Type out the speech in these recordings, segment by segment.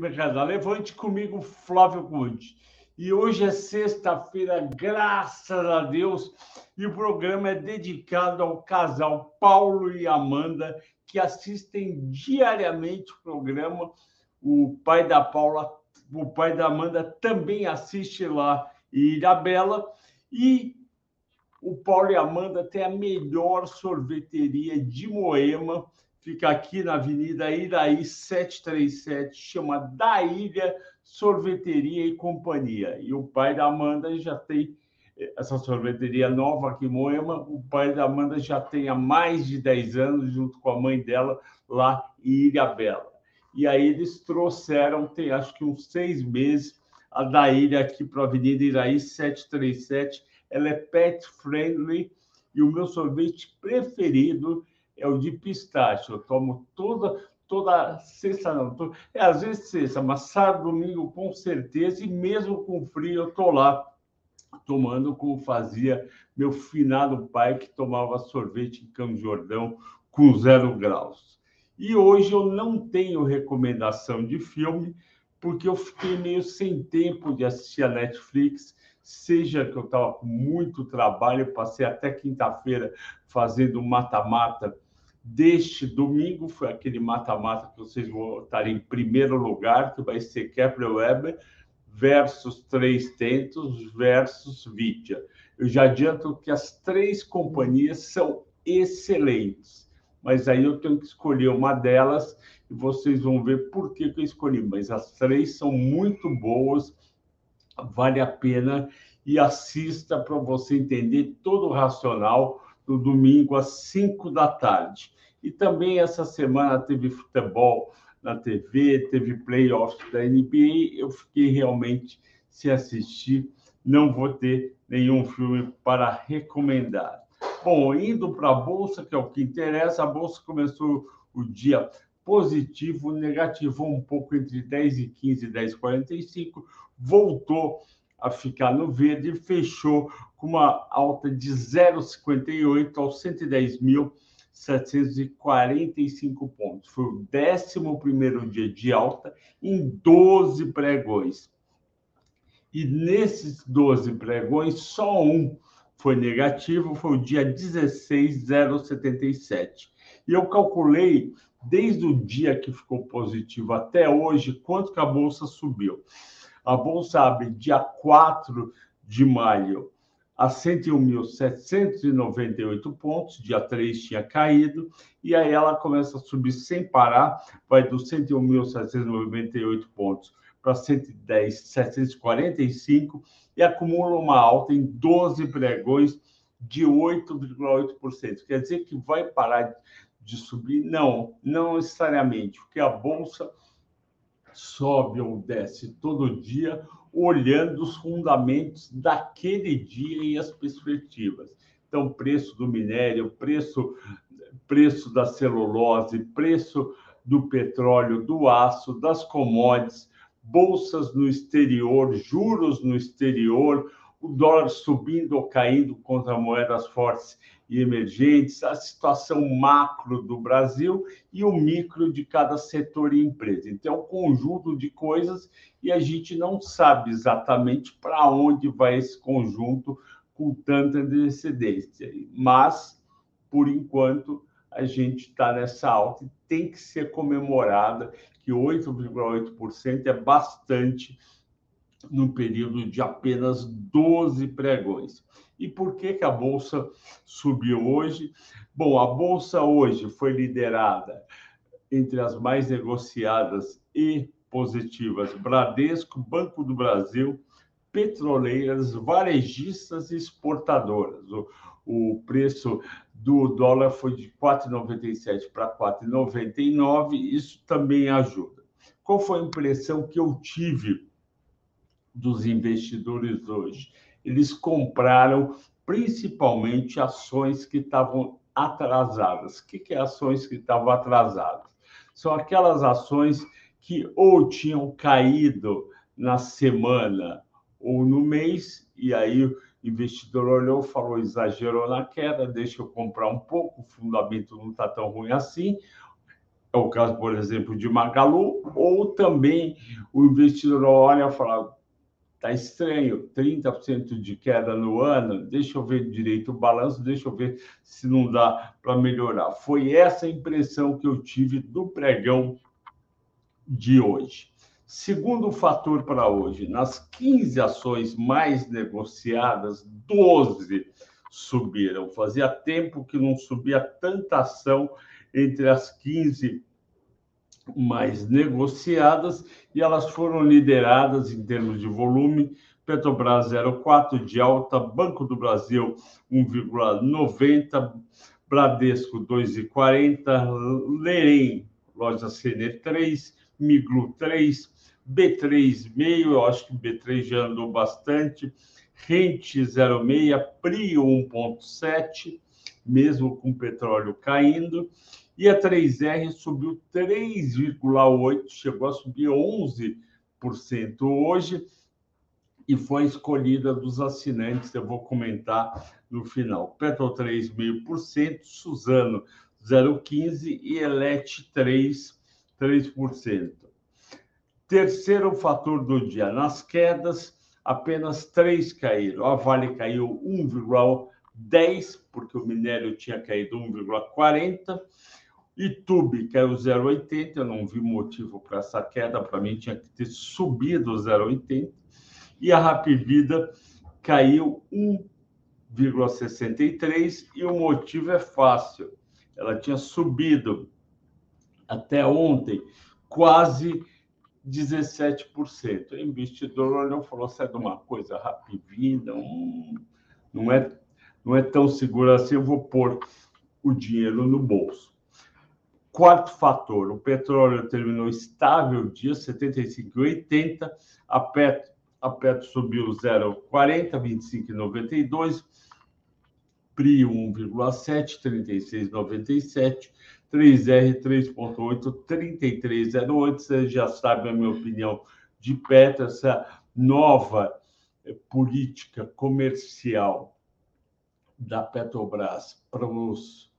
Mercado Levante, comigo Flávio Conte. E hoje é sexta-feira, graças a Deus, e o programa é dedicado ao casal Paulo e Amanda, que assistem diariamente o programa. O pai da Paula, o pai da Amanda também assiste lá em Ilhabela. E o Paulo e a Amanda têm a melhor sorveteria de Moema fica aqui na Avenida Iraí 737, chama Da Ilha Sorveteria e Companhia. E o pai da Amanda já tem eh, essa sorveteria nova aqui em Moema. O pai da Amanda já tem há mais de 10 anos, junto com a mãe dela, lá em Ilhabela. E aí eles trouxeram, tem acho que uns seis meses, a da ilha aqui para a Avenida Iraí 737. Ela é pet friendly e o meu sorvete preferido é o de pistache. Eu tomo toda toda sexta, não, tô, é às vezes sexta, mas sábado, domingo com certeza, e mesmo com frio eu tô lá tomando como fazia meu finado pai que tomava sorvete em Campo Jordão com zero graus. E hoje eu não tenho recomendação de filme, porque eu fiquei meio sem tempo de assistir a Netflix, seja que eu estava com muito trabalho, passei até quinta-feira fazendo mata-mata deste domingo foi aquele mata-mata que vocês estar em primeiro lugar, que vai ser Kepler Weber versus Três Tentos versus Vidia. Eu já adianto que as três companhias são excelentes, mas aí eu tenho que escolher uma delas e vocês vão ver por que, que eu escolhi. Mas as três são muito boas, vale a pena e assista para você entender todo o racional no domingo às 5 da tarde. E também essa semana teve futebol na TV, teve playoffs da NBA. Eu fiquei realmente sem assistir, não vou ter nenhum filme para recomendar. Bom, indo para a Bolsa, que é o que interessa, a Bolsa começou o dia positivo, negativou um pouco entre 10 e 15 e 10 e 45, voltou a ficar no verde fechou com uma alta de 0,58 aos 110.745 pontos. Foi o 11 dia de alta em 12 pregões. E nesses 12 pregões, só um foi negativo, foi o dia 16,077. E eu calculei, desde o dia que ficou positivo até hoje, quanto que a bolsa subiu. A bolsa abre dia 4 de maio a 101.798 pontos, dia 3 tinha caído, e aí ela começa a subir sem parar, vai dos 101.798 pontos para 110.745 e acumula uma alta em 12 pregões de 8,8%. Quer dizer que vai parar de subir? Não, não necessariamente, porque a bolsa sobe ou desce todo dia, olhando os fundamentos daquele dia e as perspectivas. Então, preço do minério, preço, preço da celulose, preço do petróleo, do aço, das commodities, bolsas no exterior, juros no exterior, o dólar subindo ou caindo contra moedas fortes e emergentes, a situação macro do Brasil e o micro de cada setor e empresa. Então, é um conjunto de coisas e a gente não sabe exatamente para onde vai esse conjunto com tanta antecedência. Mas, por enquanto, a gente está nessa alta e tem que ser comemorada, que 8,8% é bastante num período de apenas 12 pregões. E por que, que a Bolsa subiu hoje? Bom, a Bolsa hoje foi liderada entre as mais negociadas e positivas Bradesco, Banco do Brasil, petroleiras, varejistas e exportadoras. O, o preço do dólar foi de 4,97 para 4,99, isso também ajuda. Qual foi a impressão que eu tive dos investidores hoje. Eles compraram principalmente ações que estavam atrasadas. O que, é ações que estavam atrasadas? São aquelas ações que ou tinham caído na semana ou no mês, e aí o investidor olhou, falou, exagerou na queda, deixa eu comprar um pouco, o fundamento não está tão ruim assim, é o caso, por exemplo, de Magalu, ou também o investidor olha e fala: está estranho, 30% de queda no ano, deixa eu ver direito o balanço, deixa eu ver se não dá para melhorar. Foi essa impressão que eu tive do pregão de hoje. Segundo fator para hoje, nas 15 ações mais negociadas, 12 subiram. Fazia tempo que não subia tanta ação entre as 15 mais negociadas e elas foram lideradas em termos de volume. Petrobras 0,4 de alta, Banco do Brasil 1,90, Bradesco 2,40, Lerem, loja CN 3, Miglu 3, B3 meio, eu acho que o B3 já andou bastante, Rente 0,6, Prio 1,7, mesmo com petróleo caindo, e a 3R subiu 3,8, chegou a subir 11% hoje, e foi escolhida dos assinantes, eu vou comentar no final. Petro 3,5%, Suzano 0,15% e Elet 3%. 3%. Terceiro fator do dia, nas quedas, apenas três caíram. A Vale caiu 1,10, porque o minério tinha caído 1,40. Itube caiu 0,80, eu não vi motivo para essa queda, para mim tinha que ter subido 0,80. E a Rapvida caiu 1,63 e o motivo é fácil. Ela tinha subido até ontem, quase 17%. O investidor olhou e falou: se é de uma coisa rapidinha, hum, não, é, não é tão seguro assim, eu vou pôr o dinheiro no bolso. Quarto fator: o petróleo terminou estável dia 75,80, a Petro, a Petro subiu 0,40, 25,92, PRIO 1,7, 36,97 3R 3.8 3308. Você já sabe a minha opinião de Petro, essa nova eh, política comercial da Petrobras para os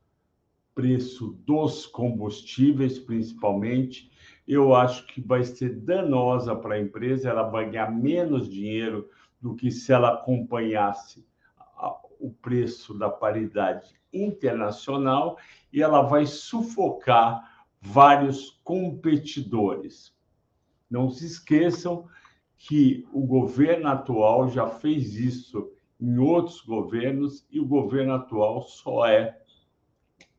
preços dos combustíveis, principalmente, eu acho que vai ser danosa para a empresa, ela vai ganhar menos dinheiro do que se ela acompanhasse o preço da paridade internacional e ela vai sufocar vários competidores. Não se esqueçam que o governo atual já fez isso em outros governos e o governo atual só é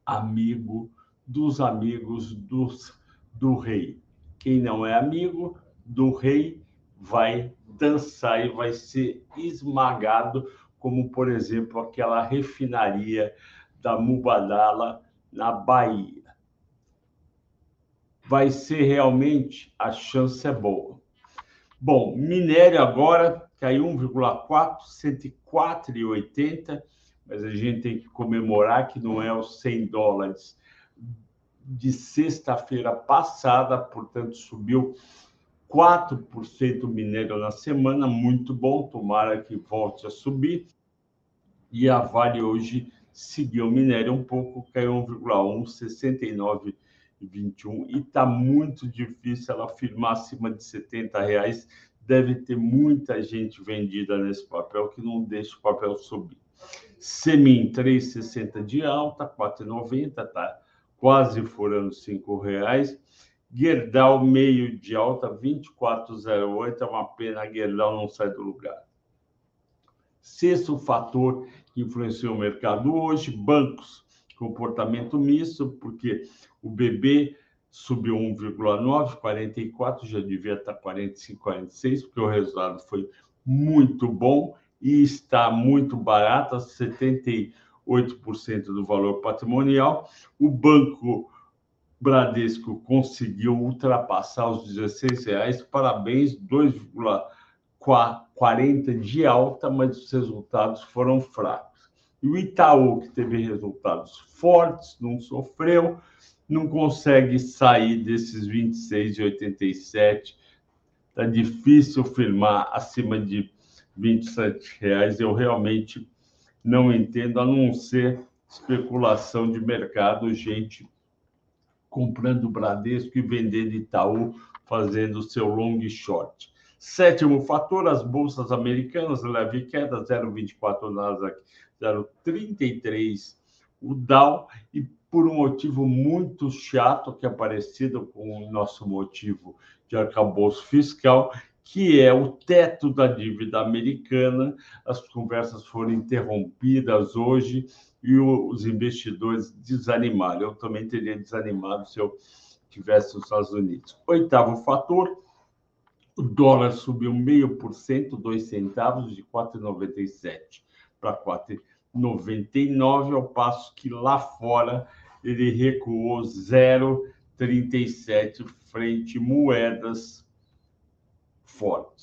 amigo dos amigos dos, do rei. Quem não é amigo do rei vai dançar e vai ser esmagado, como, por exemplo, aquela refinaria da Mubadala na Bahia. Vai ser realmente a chance é boa. Bom, minério agora caiu 1,4, 104,80, mas a gente tem que comemorar que não é os 100 dólares de sexta-feira passada, portanto subiu 4% o minério na semana, muito bom, tomara que volte a subir. E a Vale hoje seguiu o minério um pouco, caiu 1,1, 69,21 e está muito difícil ela firmar acima de 70 reais. Deve ter muita gente vendida nesse papel que não deixa o papel subir. Semin 3,60 de alta, 4,90, tá quase furando 5 reais. Gerdau meio de alta, 24,08. É uma pena, Gerdau não sai do lugar. Sexto fator que influenciou o mercado hoje, bancos, comportamento misto, porque o BB subiu 1,9, 44, já devia estar 45, 46, porque o resultado foi muito bom e está muito barato, 78% do valor patrimonial. O banco Bradesco conseguiu ultrapassar os 16 reais, parabéns, 2,4 40 de alta, mas os resultados foram fracos. E o Itaú, que teve resultados fortes, não sofreu, não consegue sair desses 26,87. Está difícil firmar acima de 27 reais. Eu realmente não entendo, a não ser especulação de mercado, gente comprando Bradesco e vendendo Itaú, fazendo seu long short. Sétimo fator, as bolsas americanas leve queda, 0,24 Nasdaq, 0,33 o Dow, e por um motivo muito chato, que é parecido com o nosso motivo de arcabouço fiscal, que é o teto da dívida americana. As conversas foram interrompidas hoje e os investidores desanimaram. Eu também teria desanimado se eu tivesse nos Estados Unidos. Oitavo fator, o dólar subiu meio por cento, dois centavos, de 4,97 para 4,99, ao passo que lá fora ele recuou 0,37 frente moedas fortes.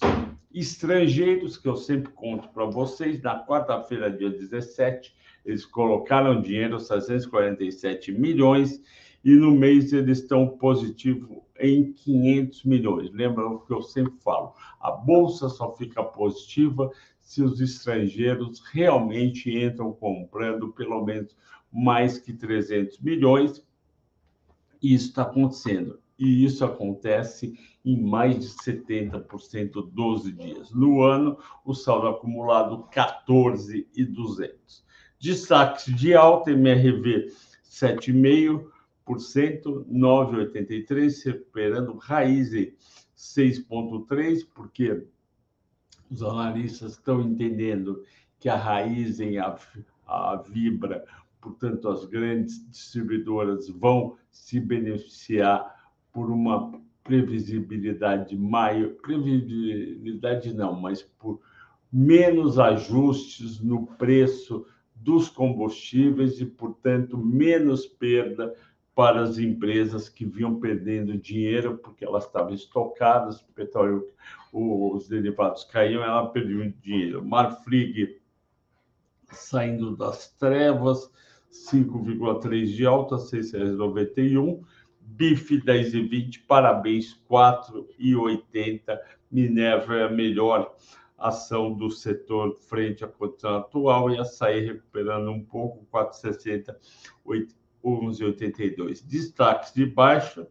Estrangeiros, que eu sempre conto para vocês, na quarta-feira, dia 17, eles colocaram dinheiro, 647 milhões, e no mês eles estão positivo em 500 milhões. Lembra o que eu sempre falo? A bolsa só fica positiva se os estrangeiros realmente entram comprando pelo menos mais que 300 milhões. E isso está acontecendo. E isso acontece em mais de 70% 12 dias. No ano, o saldo acumulado 14,200. Destaques de alta, MRV 7,5%, 9,83%, recuperando Raizen 6,3%, porque os analistas estão entendendo que a Raizen, a, a Vibra, portanto, as grandes distribuidoras vão se beneficiar por uma previsibilidade maior, previsibilidade não, mas por menos ajustes no preço dos combustíveis e, portanto, menos perda para as empresas que vinham perdendo dinheiro porque elas estavam estocadas, o petróleo, os derivados caíam, ela perdeu dinheiro. Marfrig saindo das trevas, 5,3 de alta, R$ 6,91. BIF 10,20, parabéns, 4,80. Minerva é a melhor ação do setor frente à condição atual e açaí recuperando um pouco, 4,60, 11,82. Destaques de baixa,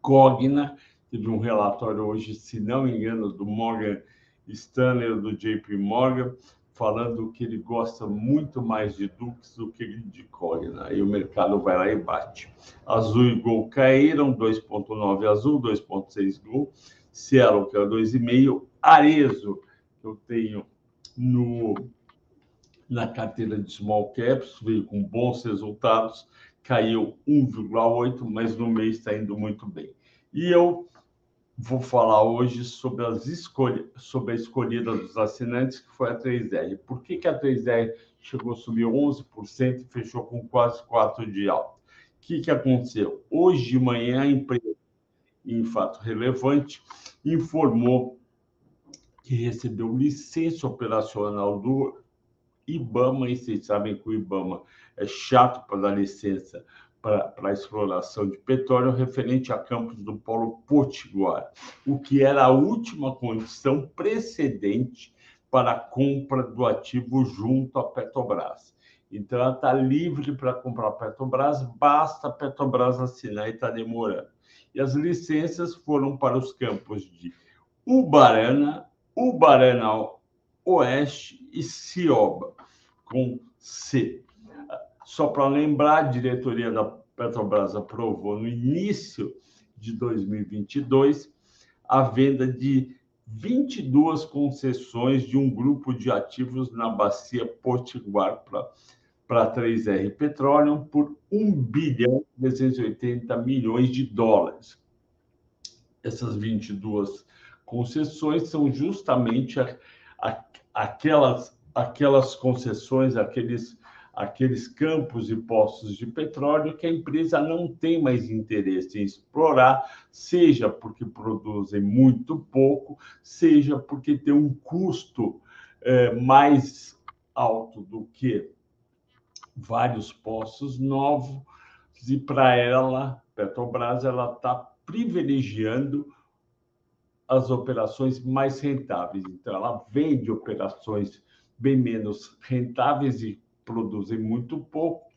Cogna, teve um relatório hoje, se não me engano, do Morgan Stanley do JP Morgan, falando que ele gosta muito mais de Dux do que de Cogna. Aí o mercado vai lá e bate. Azul e Gol caíram, 2,9 Azul, 2,6 Gol. Cielo, que é 2,5, Arezo, que eu tenho no, na carteira de small caps, veio com bons resultados, caiu 1,8, mas no mês está indo muito bem. E eu vou falar hoje sobre, as escolha, sobre a escolhida dos assinantes, que foi a 3R. Por que, que a 3R chegou a subir 11% e fechou com quase 4% de alta? O que, que aconteceu? Hoje de manhã, a empresa em fato relevante, informou que recebeu licença operacional do IBAMA, e vocês sabem que o IBAMA é chato para dar licença para a exploração de petróleo referente a campos do Polo Potiguar, o que era a última condição precedente para a compra do ativo junto à Petrobras. Então, ela está livre para comprar a Petrobras, basta a Petrobras assinar e está demorando e as licenças foram para os campos de Ubarana, Ubarana Oeste e Cioba, com C. Só para lembrar, a diretoria da Petrobras aprovou no início de 2022 a venda de 22 concessões de um grupo de ativos na bacia Potiguar para para 3R Petroleum por 1 bilhão 380 milhões de dólares. Essas 22 concessões são justamente a, a, aquelas, aquelas concessões, aqueles, aqueles campos e postos de petróleo que a empresa não tem mais interesse em explorar, seja porque produzem muito pouco, seja porque tem um custo é, mais alto do que vários postos novos e para ela, Petrobras, ela está privilegiando as operações mais rentáveis. Então, ela vende operações bem menos rentáveis e produzem muito pouco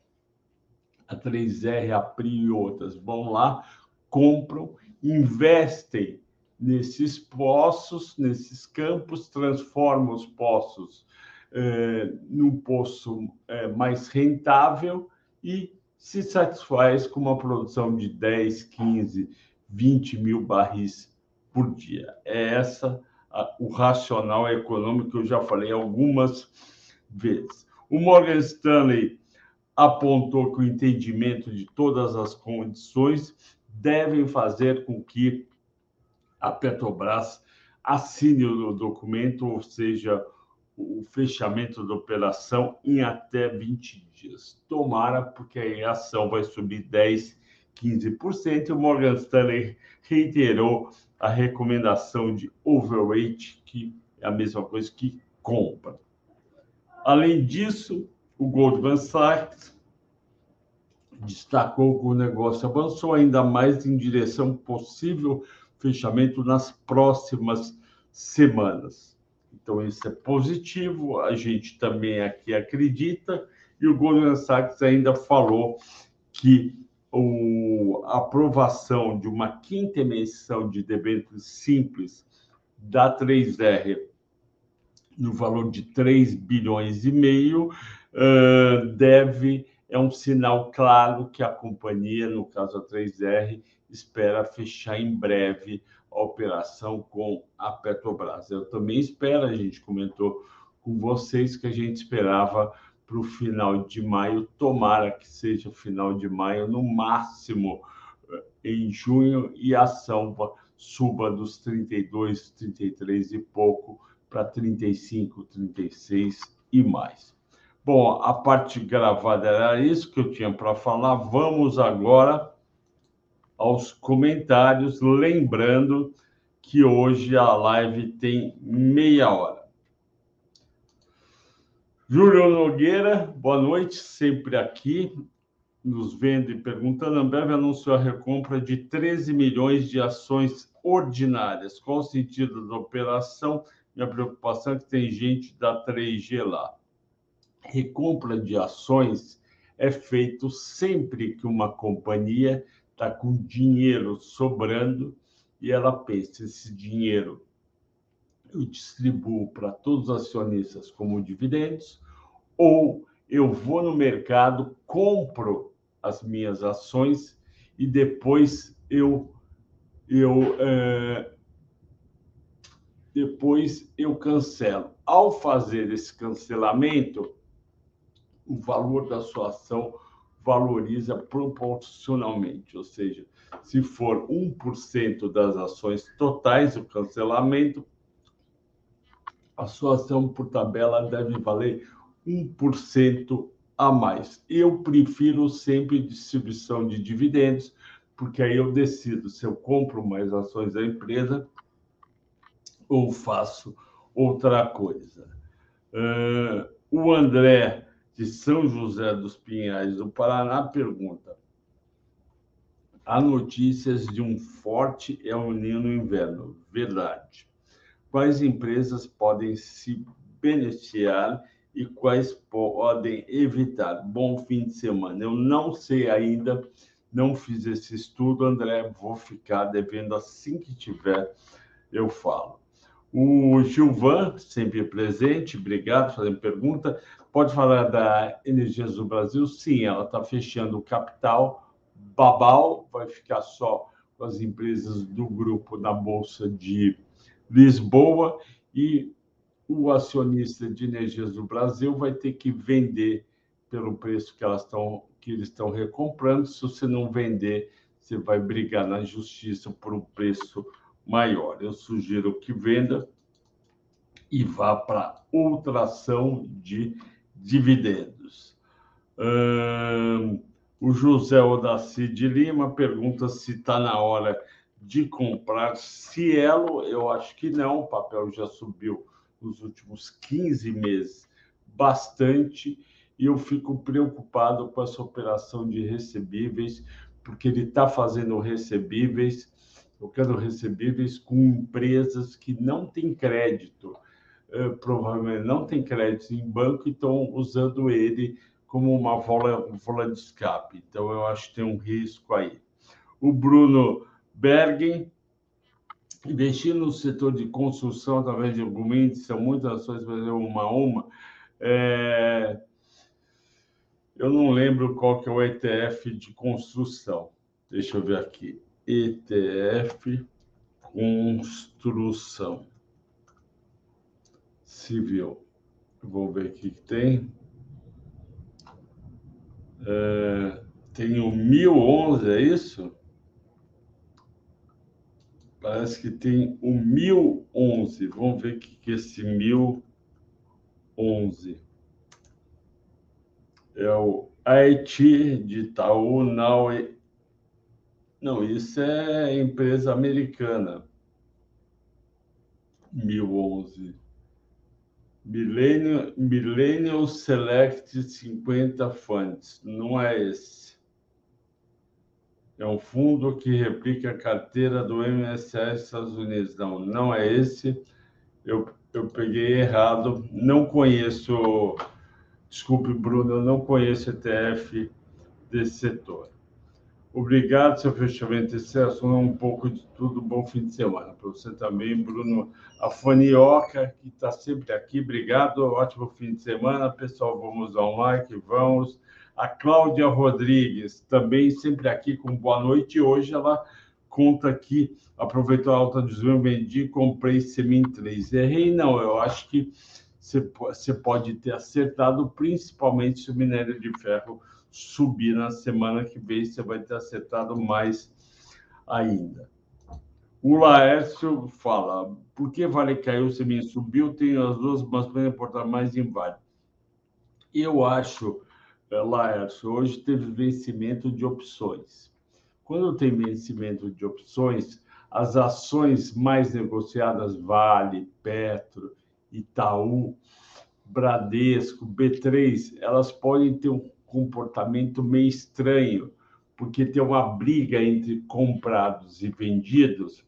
a 3R, a PRI e outras vão lá, compram, investem nesses poços, nesses campos, transformam os poços eh, num poço eh, mais rentável e se satisfaz com uma produção de 10, 15, 20 mil barris por dia. É essa a, o racional econômico que eu já falei algumas vezes. O Morgan Stanley apontou que o entendimento de todas as condições devem fazer com que a Petrobras assine o documento, ou seja, o fechamento da operação em até 20 dias. Tomara, porque aí a ação vai subir 10, 15%. O Morgan Stanley reiterou a recomendação de overweight, que é a mesma coisa que compra. Além disso, o Goldman Sachs destacou que o negócio avançou ainda mais em direção possível fechamento nas próximas semanas. Então, isso é positivo, a gente também aqui acredita, e o Goldman Sachs ainda falou que o, a aprovação de uma quinta emissão de debêntures simples da 3R no valor de 3 bilhões e meio deve é um sinal claro que a companhia, no caso a 3R, espera fechar em breve a operação com a Petrobras. Eu também espero, a gente comentou com vocês que a gente esperava para o final de maio, tomara que seja o final de maio, no máximo em junho, e a ação suba dos 32, 33 e pouco para 35, 36 e mais. Bom, a parte gravada era isso que eu tinha para falar. Vamos agora aos comentários, lembrando que hoje a live tem meia hora. Júlio Nogueira, boa noite, sempre aqui, nos vendo e perguntando. Ambev anunciou a recompra de 13 milhões de ações ordinárias. Qual o sentido da operação? Minha preocupação é que tem gente da 3G lá. Recompra de ações é feito sempre que uma companhia está com dinheiro sobrando e ela pensa: esse dinheiro eu distribuo para todos os acionistas como dividendos, ou eu vou no mercado, compro as minhas ações e depois eu eu é, depois eu cancelo. Ao fazer esse cancelamento, o valor da sua ação valoriza proporcionalmente, ou seja, se for 1% das ações totais, o cancelamento, a sua ação por tabela deve valer 1% a mais. Eu prefiro sempre distribuição de dividendos, porque aí eu decido se eu compro mais ações da empresa ou faço outra coisa. Uh, o André de São José dos Pinhais, do Paraná, pergunta: há notícias de um forte El Niño no inverno. Verdade. Quais empresas podem se beneficiar e quais podem evitar? Bom fim de semana. Eu não sei ainda, não fiz esse estudo, André, vou ficar devendo assim que tiver, eu falo. O Gilvan, sempre presente, obrigado fazer pergunta. Pode falar da Energias do Brasil? Sim, ela está fechando o capital. Babal vai ficar só com as empresas do grupo da Bolsa de Lisboa e o acionista de Energias do Brasil vai ter que vender pelo preço que elas estão que eles estão recomprando. Se você não vender, você vai brigar na justiça por um preço maior. Eu sugiro que venda e vá para outra ação de dividendos. o José Odaci de Lima pergunta se está na hora de comprar Cielo. Eu acho que não, o papel já subiu nos últimos 15 meses bastante e eu fico preocupado com essa operação de recebíveis, porque ele está fazendo recebíveis, eu quero recebíveis com empresas que não têm crédito eh, provavelmente não tem crédito em banco e estão usando ele como uma válvula de escape. Então, eu acho que tem um risco aí. O Bruno Bergen, investir no setor de construção através de índice, são muitas ações, fazer uma a uma. É... Eu não lembro qual que é o ETF de construção. Deixa eu ver aqui. ETF construção civil. Vou ver o que tem. É, tem o 1011, é isso? Parece que tem o 1011. Vamos ver o que é esse 1011. É o IT de Itaú Now. Não, isso é empresa americana. 1011. Millennium, Millennium Select 50 Funds. Não é esse. É um fundo que replica a carteira do MSS Estados Unidos. Não, não é esse. Eu, eu peguei errado. Não conheço. Desculpe, Bruno, eu não conheço ETF desse setor. Obrigado, seu fechamento. É um pouco de tudo. Bom fim de semana. Para você também, Bruno Afanioca, que está sempre aqui. Obrigado. Ótimo fim de semana. Pessoal, vamos um like. Vamos. A Cláudia Rodrigues, também sempre aqui com boa noite. Hoje ela conta aqui, aproveitou a alta de Zoom, vendi, comprei Semin 3. Errei, não. Eu acho que você pode ter acertado, principalmente se o minério de ferro subir na semana que vem, você vai ter acertado mais ainda. O Laércio fala: por que Vale caiu, Semin subiu? Tenho as duas, mas podem importar mais em Vale. Eu acho, eh, Laércio, hoje teve vencimento de opções. Quando tem vencimento de opções, as ações mais negociadas, Vale, Petro, Itaú, Bradesco, B3, elas podem ter um comportamento meio estranho, porque tem uma briga entre comprados e vendidos,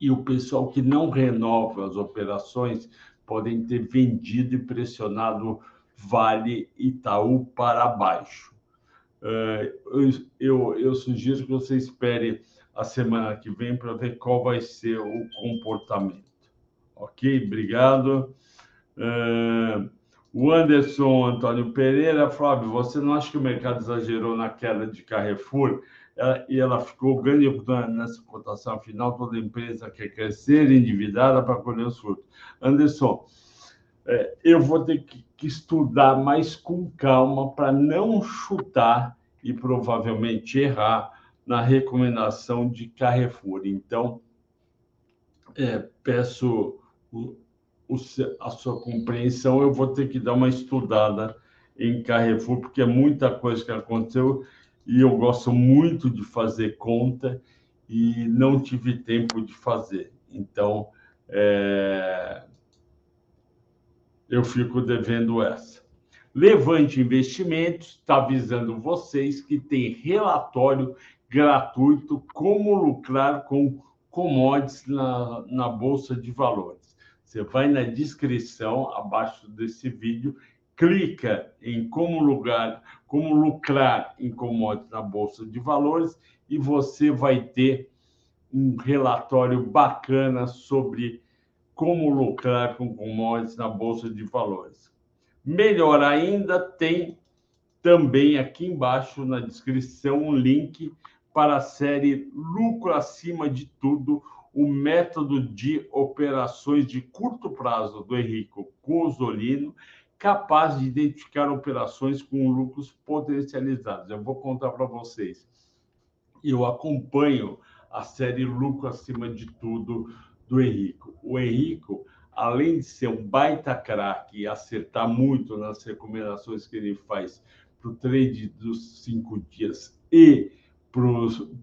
e o pessoal que não renova as operações podem ter vendido e pressionado Vale Itaú para baixo. Eh, eu, eu sugiro que você espere a semana que vem para ver qual vai ser o comportamento. Ok? Obrigado. Uh, o Anderson Antônio Pereira, Flávio, você não acha que o mercado exagerou na queda de Carrefour e ela ficou ganho nessa cotação final? Toda empresa quer crescer endividada para colher os frutos. Anderson, é, eu vou ter que estudar mais com calma para não chutar e provavelmente errar na recomendação de Carrefour. Então, é, peço a sua compreensão, eu vou ter que dar uma estudada em Carrefour, porque é muita coisa que aconteceu e eu gosto muito de fazer conta e não tive tempo de fazer. Então, é... eu fico devendo essa. Levante Investimentos está avisando vocês que tem relatório gratuito como lucrar com commodities na, na Bolsa de Valores. Você vai na descrição abaixo desse vídeo, clica em como lugar, como lucrar em commodities na bolsa de valores e você vai ter um relatório bacana sobre como lucrar com commodities na bolsa de valores. Melhor ainda, tem também aqui embaixo na descrição um link para a série Lucro acima de tudo, o método de operações de curto prazo do Henrico Cosolino, capaz de identificar operações com lucros potencializados. Eu vou contar para vocês. Eu acompanho a série Lucro Acima de Tudo do Henrico. O Henrico, além de ser um baita craque e acertar muito nas recomendações que ele faz para o trade dos cinco dias e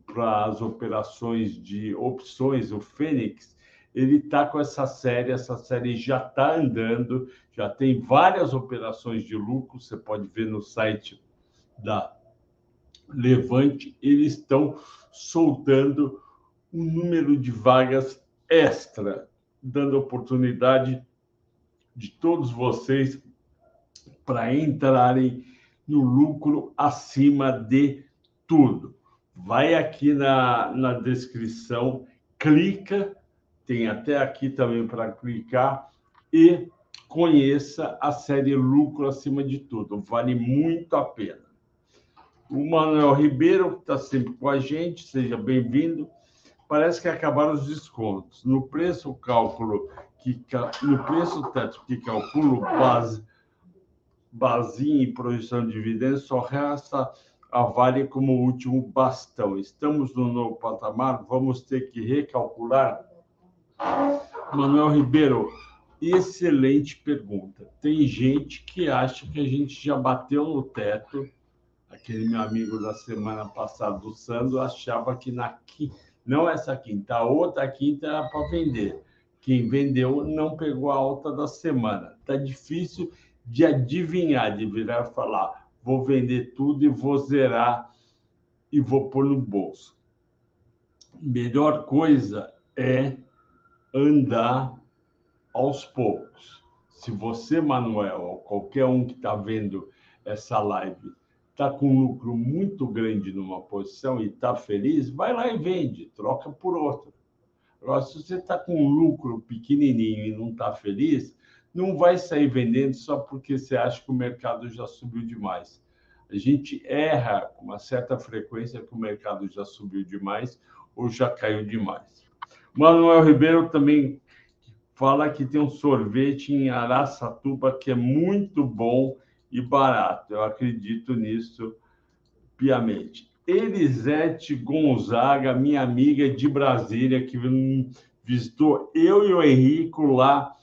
para as operações de opções, o Fênix, ele está com essa série, essa série já está andando, já tem várias operações de lucro, você pode ver no site da Levante, eles estão soltando um número de vagas extra, dando oportunidade de todos vocês para entrarem no lucro acima de tudo. Vai aqui na, na descrição, clica, tem até aqui também para clicar e conheça a série Lucro Acima de Tudo. Vale muito a pena. O Manuel Ribeiro, que está sempre com a gente, seja bem-vindo. Parece que acabaram os descontos. No preço cálculo que no preço teto que calculo base basinha e projeção de dividendos só resta a Vale como último bastão. Estamos no novo patamar, vamos ter que recalcular. Manuel Ribeiro, excelente pergunta. Tem gente que acha que a gente já bateu no teto. Aquele meu amigo da semana passada, do Sandro, achava que na quinta, não essa quinta, a outra quinta era para vender. Quem vendeu não pegou a alta da semana. Está difícil de adivinhar, de virar falar: vou vender tudo e vou zerar e vou pôr no bolso. Melhor coisa é andar aos poucos. Se você, Manuel, ou qualquer um que está vendo essa live, está com um lucro muito grande numa posição e está feliz, vai lá e vende, troca por outra. Agora, se você está com um lucro pequenininho e não está feliz, não vai sair vendendo só porque você acha que o mercado já subiu demais. A gente erra com uma certa frequência que o mercado já subiu demais ou já caiu demais. Manuel Ribeiro também fala que tem um sorvete em Araçatuba que é muito bom e barato. Eu acredito nisso piamente. Elisete Gonzaga, minha amiga de Brasília, que visitou eu e o Henrico lá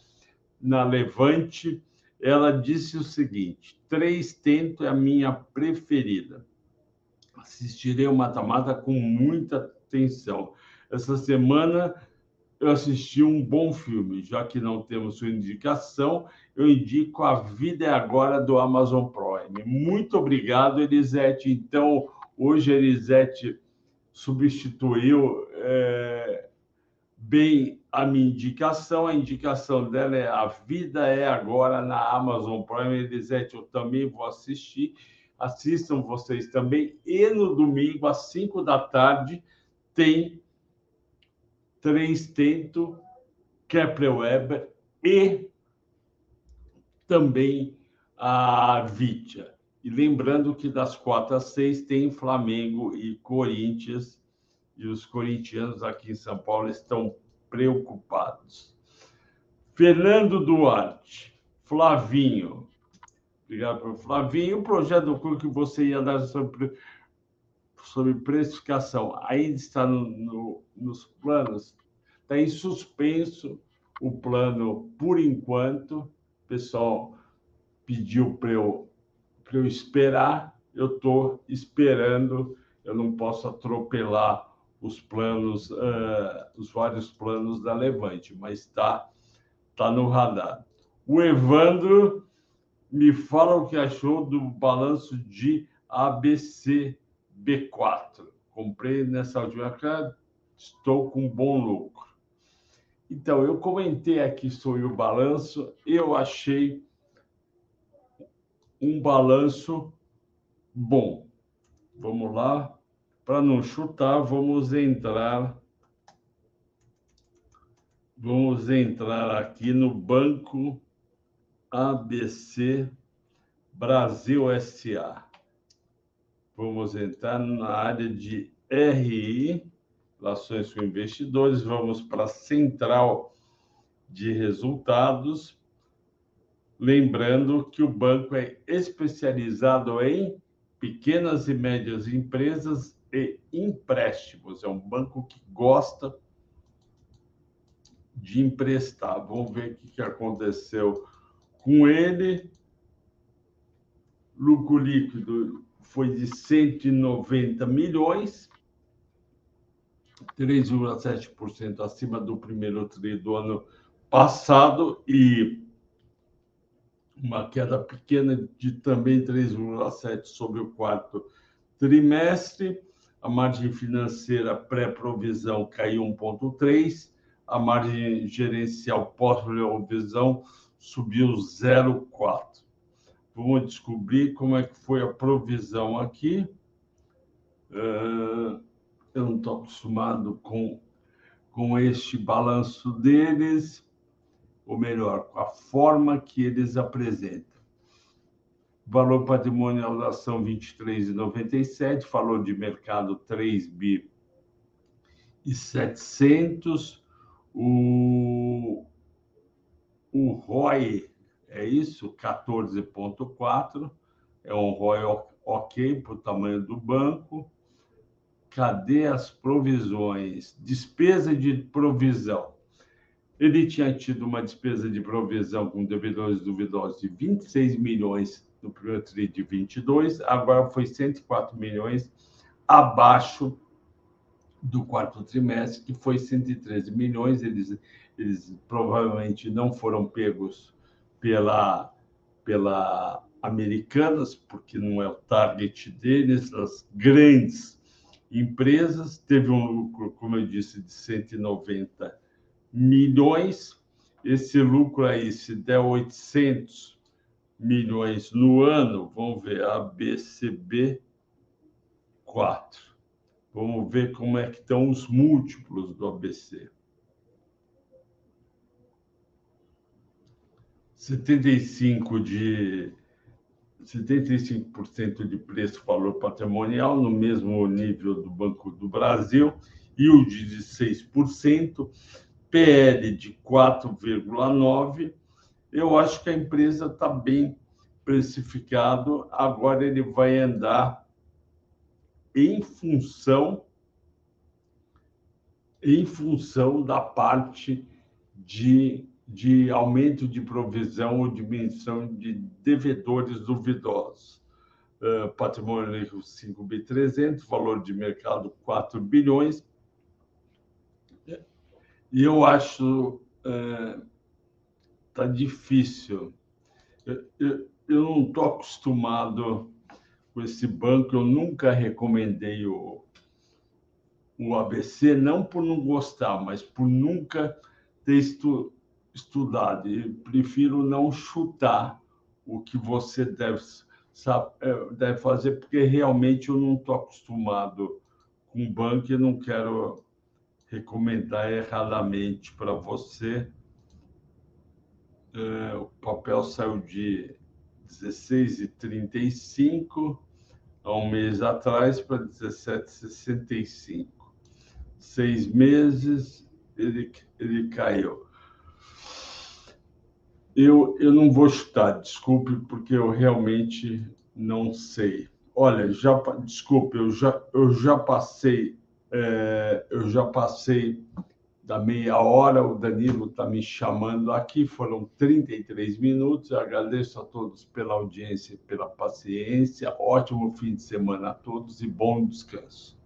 na Levante, ela disse o seguinte: três tento é a minha preferida. Assistirei o mata-mata com muita atenção. Essa semana eu assisti um bom filme, já que não temos sua indicação, eu indico A Vida é Agora do Amazon Prime. Muito obrigado, Elisete. Então, hoje a Elisete substituiu é, bem a minha indicação. A indicação dela é A Vida é Agora na Amazon Prime. Elisete, eu também vou assistir. Assistam vocês também. E no domingo, às 5 da tarde, tem Três Tento, Kepler Weber e também a Vitia. E lembrando que das quatro às seis tem Flamengo e Corinthians, e os corintianos aqui em São Paulo estão preocupados. Fernando Duarte, Flavinho. Obrigado por Flavinho. O projeto do que você ia dar sobre, sobre precificação ainda está no, no, nos planos? Está em suspenso o plano por enquanto. O pessoal pediu para eu, eu esperar, eu estou esperando, eu não posso atropelar os planos, uh, os vários planos da Levante, mas está tá no radar. O Evandro me fala o que achou do balanço de ABC B4. Comprei nessa última época, estou com bom lucro. Então, eu comentei aqui sobre o balanço, eu achei um balanço bom. Vamos lá. Para não chutar, vamos entrar. Vamos entrar aqui no Banco ABC Brasil SA. Vamos entrar na área de RI, relações com investidores. Vamos para a central de resultados. Lembrando que o banco é especializado em pequenas e médias empresas e empréstimos. É um banco que gosta de emprestar. Vamos ver o que aconteceu com ele. Lucro líquido foi de 190 milhões, 3,7% acima do primeiro tri do ano passado e uma queda pequena de também 3,7% sobre o quarto trimestre a margem financeira pré-provisão caiu 1,3, a margem gerencial pós-provisão subiu 0,4. Vamos descobrir como é que foi a provisão aqui. Uh, eu não estou acostumado com, com este balanço deles, ou melhor, com a forma que eles apresentam. Valor patrimonial da ação 23,97, falou de mercado 3 bi e 700. O, o ROI é isso, 14,4, é um ROI ok para o tamanho do banco. Cadê as provisões? Despesa de provisão. Ele tinha tido uma despesa de provisão com devedores duvidosos de 26 milhões no primeiro TRI de 22, agora foi 104 milhões abaixo do quarto trimestre, que foi 113 milhões. Eles, eles provavelmente não foram pegos pela, pela Americanas, porque não é o target deles, as grandes empresas. Teve um lucro, como eu disse, de 190 milhões. Esse lucro aí, se der 800 milhões no ano, vamos ver, a BCB 4. Vamos ver como é que estão os múltiplos do ABC. 75 de 75% de preço valor patrimonial no mesmo nível do Banco do Brasil, yield de 6%, PL de 4,9. Eu acho que a empresa está bem precificado. Agora ele vai andar em função em função da parte de de aumento de provisão ou diminuição de devedores duvidosos. Uh, patrimônio líquido 5.300, valor de mercado 4 bilhões. E eu acho uh, tá difícil. Eu, eu, eu não estou acostumado com esse banco, eu nunca recomendei o, o ABC, não por não gostar, mas por nunca ter estudado estudado e prefiro não chutar o que você deve, sabe, é, deve fazer, porque realmente eu não estou acostumado com banco e não quero recomendar erradamente para você. É, o papel saiu de 16,35 há um mês atrás para 17,65. Seis meses ele, ele caiu. Eu, eu não vou chutar, desculpe, porque eu realmente não sei. Olha, já desculpe, eu já, eu já passei, é, eu já passei da meia hora, o Danilo está me chamando aqui, foram 33 minutos. Eu agradeço a todos pela audiência, pela paciência. Ótimo fim de semana a todos e bom descanso.